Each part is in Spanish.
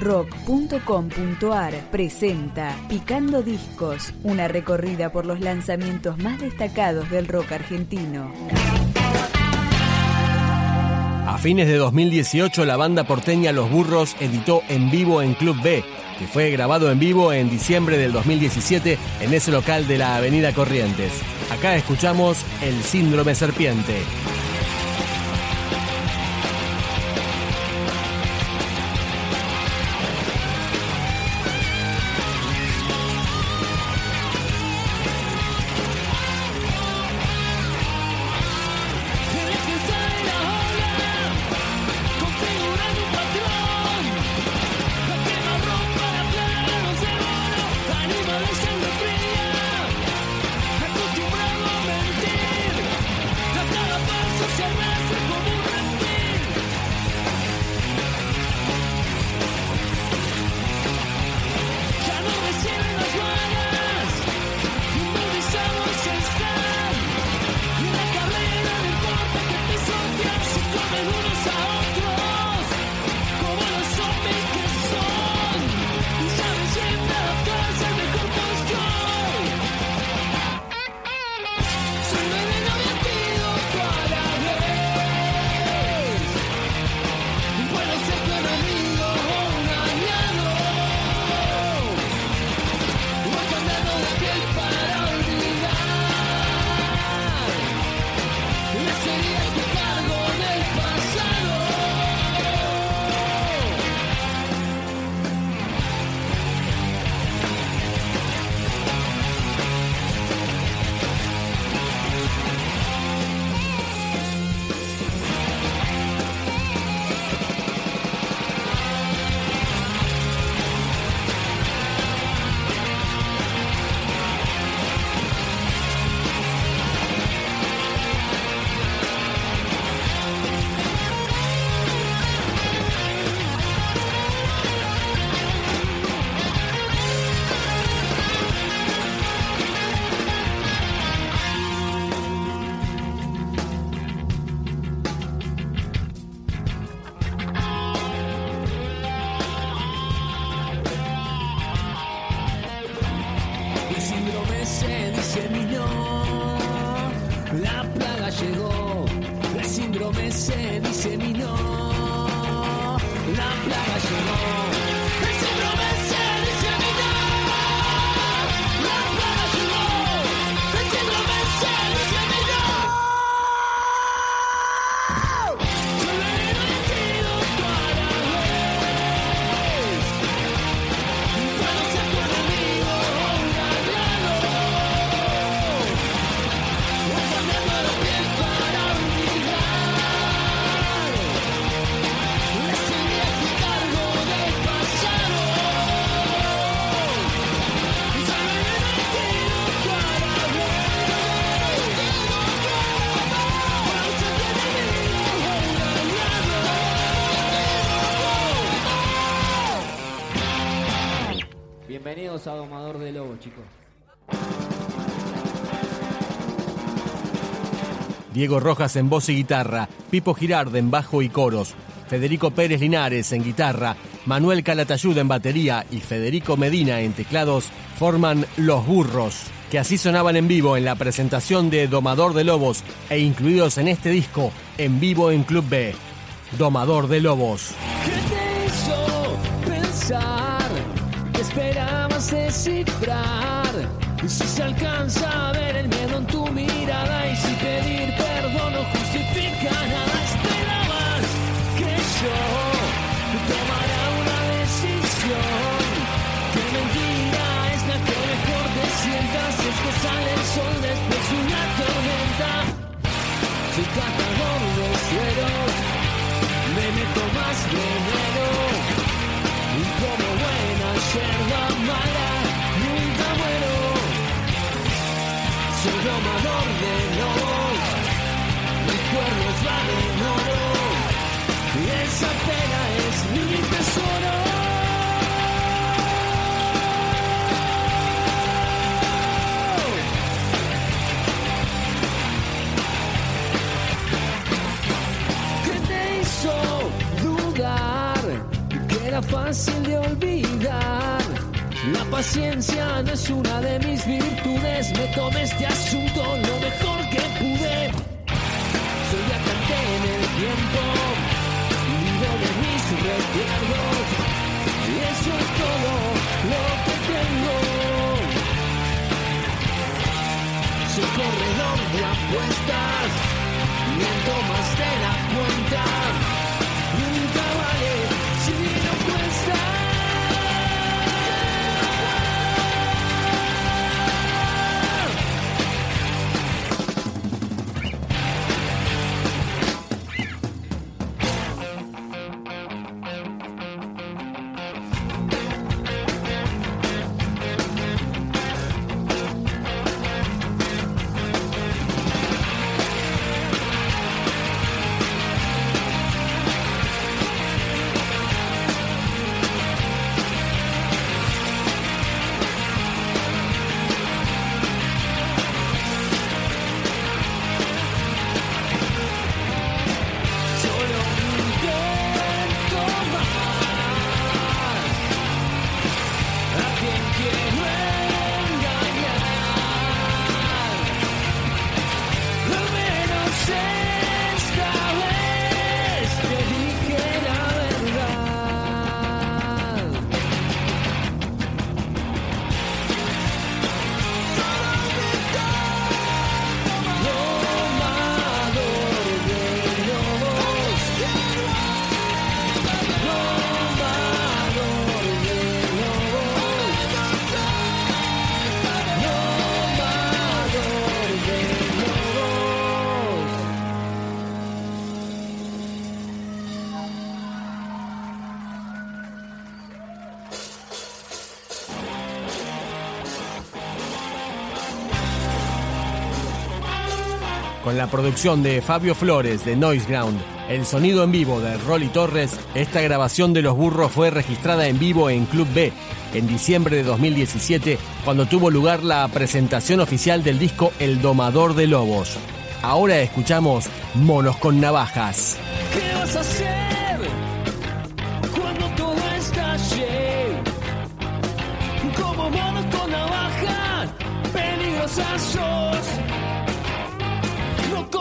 rock.com.ar presenta Picando Discos, una recorrida por los lanzamientos más destacados del rock argentino. A fines de 2018 la banda porteña Los Burros editó En Vivo en Club B, que fue grabado en vivo en diciembre del 2017 en ese local de la Avenida Corrientes. Acá escuchamos El Síndrome Serpiente. Diego Rojas en voz y guitarra, Pipo Girard en bajo y coros, Federico Pérez Linares en guitarra, Manuel Calatayud en batería y Federico Medina en teclados forman Los Burros, que así sonaban en vivo en la presentación de Domador de Lobos e incluidos en este disco en vivo en Club B. Domador de Lobos. ¿Qué te hizo pensar? esperabas descifrar. Si se alcanza a tomé este asunto lo mejor que pude. Soy viajante en el tiempo, vivo de mis recuerdos. Y eso es todo lo que tengo. Soy corredor de apuestas, miento más de la cuenta. Con la producción de Fabio Flores de Noise Ground, el sonido en vivo de Rolly Torres, esta grabación de Los Burros fue registrada en vivo en Club B en diciembre de 2017, cuando tuvo lugar la presentación oficial del disco El Domador de Lobos. Ahora escuchamos Monos con Navajas. ¿Qué vas a hacer cuando todo? Como monos con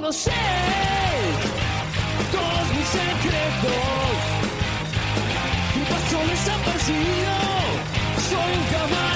conoces todos mis secretos. Paso desapercibido, soy un camaleón.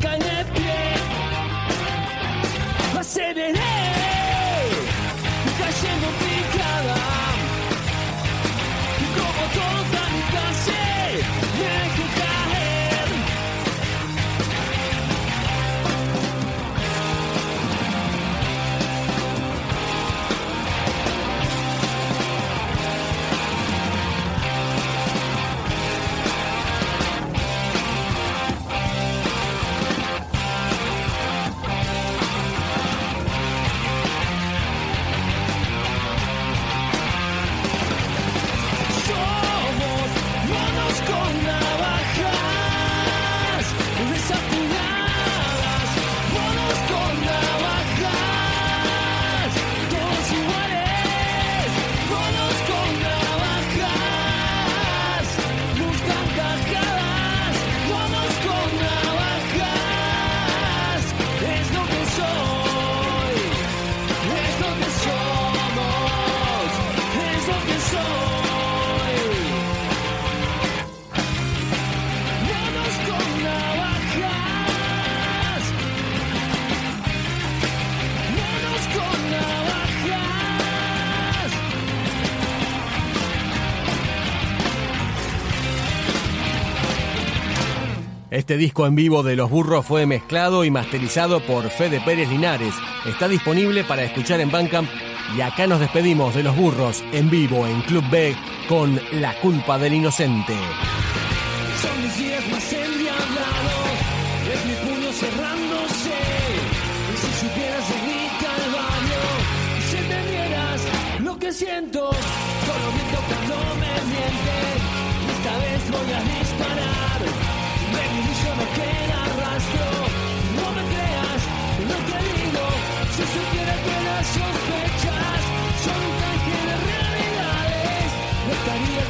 Конец. Este disco en vivo de Los Burros fue mezclado y masterizado por Fede Pérez Linares. Está disponible para escuchar en Bandcamp y acá nos despedimos de Los Burros en vivo en Club B con La culpa del inocente. Siento, solo cuando me. Esta vez voy a disparar, sospechas son un canje de realidades, no estaría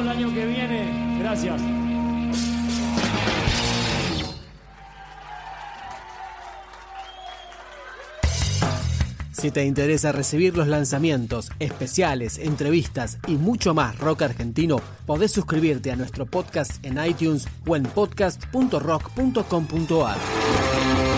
el año que viene. Gracias. Si te interesa recibir los lanzamientos, especiales, entrevistas y mucho más rock argentino, podés suscribirte a nuestro podcast en iTunes o en podcast.rock.com.ar.